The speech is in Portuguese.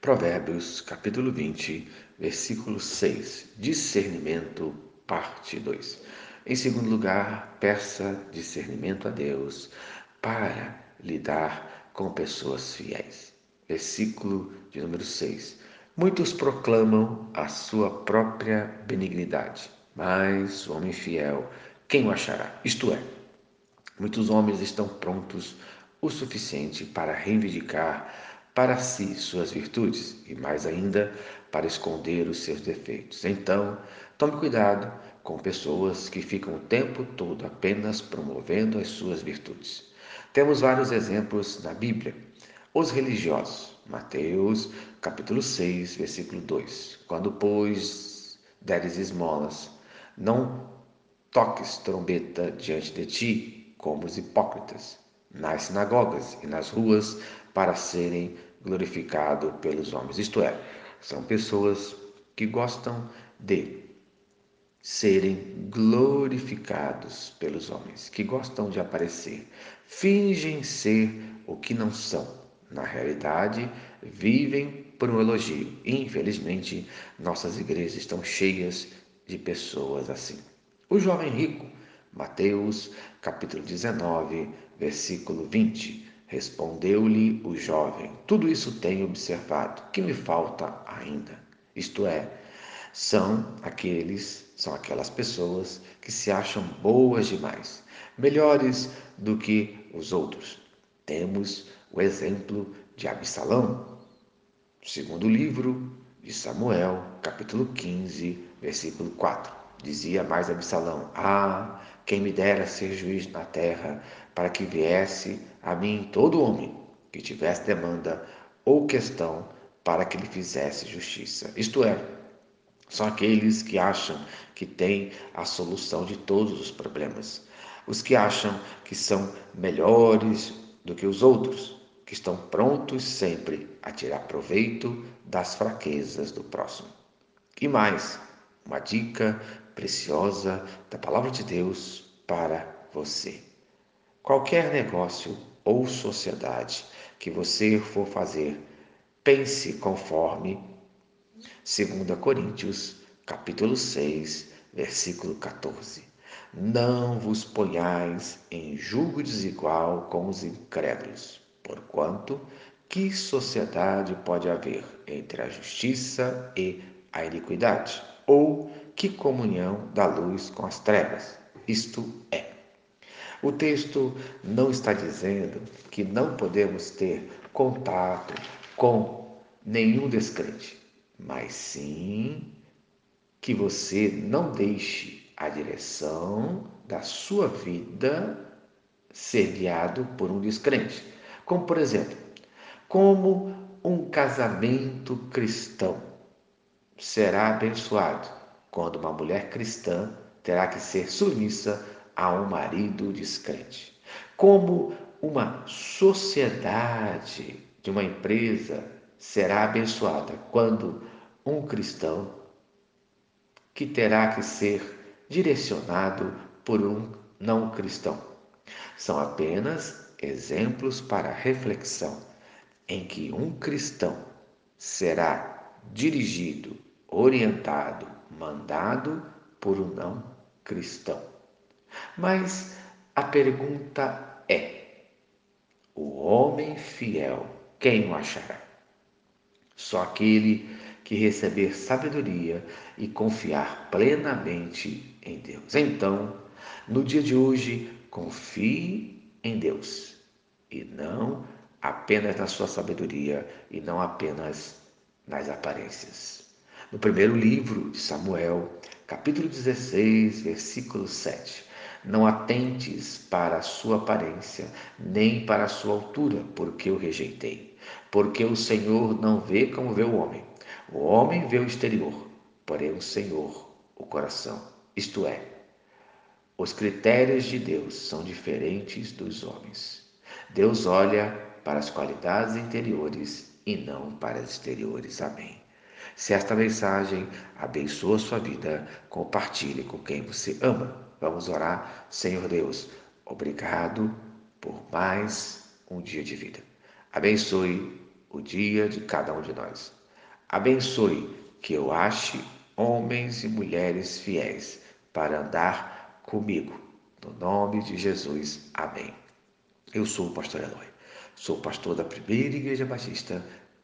Provérbios, capítulo 20, versículo 6. Discernimento, parte 2. Em segundo lugar, peça discernimento a Deus para lidar com pessoas fiéis. Versículo de número 6. Muitos proclamam a sua própria benignidade, mas o homem fiel, quem o achará? Isto é, muitos homens estão prontos o suficiente para reivindicar para si suas virtudes e, mais ainda, para esconder os seus defeitos. Então, tome cuidado com pessoas que ficam o tempo todo apenas promovendo as suas virtudes. Temos vários exemplos na Bíblia. Os religiosos, Mateus, capítulo 6, versículo 2. Quando, pois, deres esmolas, não toques trombeta diante de ti, como os hipócritas, nas sinagogas e nas ruas, para serem glorificado pelos homens. Isto é, são pessoas que gostam de serem glorificados pelos homens, que gostam de aparecer, fingem ser o que não são. Na realidade, vivem por um elogio. Infelizmente, nossas igrejas estão cheias de pessoas assim. O jovem rico, Mateus, capítulo 19, versículo 20 Respondeu-lhe o jovem: Tudo isso tenho observado. Que me falta ainda? Isto é, são aqueles, são aquelas pessoas que se acham boas demais, melhores do que os outros. Temos o exemplo de Absalão, segundo livro de Samuel, capítulo 15, versículo 4. Dizia mais Absalão: Ah, quem me dera ser juiz na terra, para que viesse a mim todo homem que tivesse demanda ou questão para que lhe fizesse justiça. Isto é, são aqueles que acham que têm a solução de todos os problemas, os que acham que são melhores do que os outros, que estão prontos sempre a tirar proveito das fraquezas do próximo. E mais, uma dica preciosa da palavra de Deus para você. Qualquer negócio ou sociedade que você for fazer, pense conforme 2 Coríntios, capítulo 6, versículo 14. Não vos ponhais em julgo desigual com os incrédulos, porquanto que sociedade pode haver entre a justiça e a iniquidade? Ou que comunhão da luz com as trevas? Isto é. O texto não está dizendo que não podemos ter contato com nenhum descrente, mas sim que você não deixe a direção da sua vida ser guiado por um descrente. Como, por exemplo, como um casamento cristão será abençoado quando uma mulher cristã terá que ser submissa a um marido descrente. Como uma sociedade de uma empresa será abençoada quando um cristão que terá que ser direcionado por um não cristão. São apenas exemplos para reflexão em que um cristão será dirigido, orientado, mandado por um não cristão. Mas a pergunta é: o homem fiel, quem o achará? Só aquele que receber sabedoria e confiar plenamente em Deus. Então, no dia de hoje, confie em Deus e não apenas na sua sabedoria e não apenas nas aparências. No primeiro livro de Samuel, capítulo 16, versículo 7. Não atentes para a sua aparência, nem para a sua altura, porque o rejeitei. Porque o Senhor não vê como vê o homem. O homem vê o exterior, porém o Senhor o coração. Isto é, os critérios de Deus são diferentes dos homens. Deus olha para as qualidades interiores e não para as exteriores. Amém. Se esta mensagem abençoa sua vida, compartilhe com quem você ama. Vamos orar. Senhor Deus, obrigado por mais um dia de vida. Abençoe o dia de cada um de nós. Abençoe que eu ache homens e mulheres fiéis para andar comigo. No nome de Jesus. Amém. Eu sou o pastor Eloy. Sou pastor da primeira Igreja Batista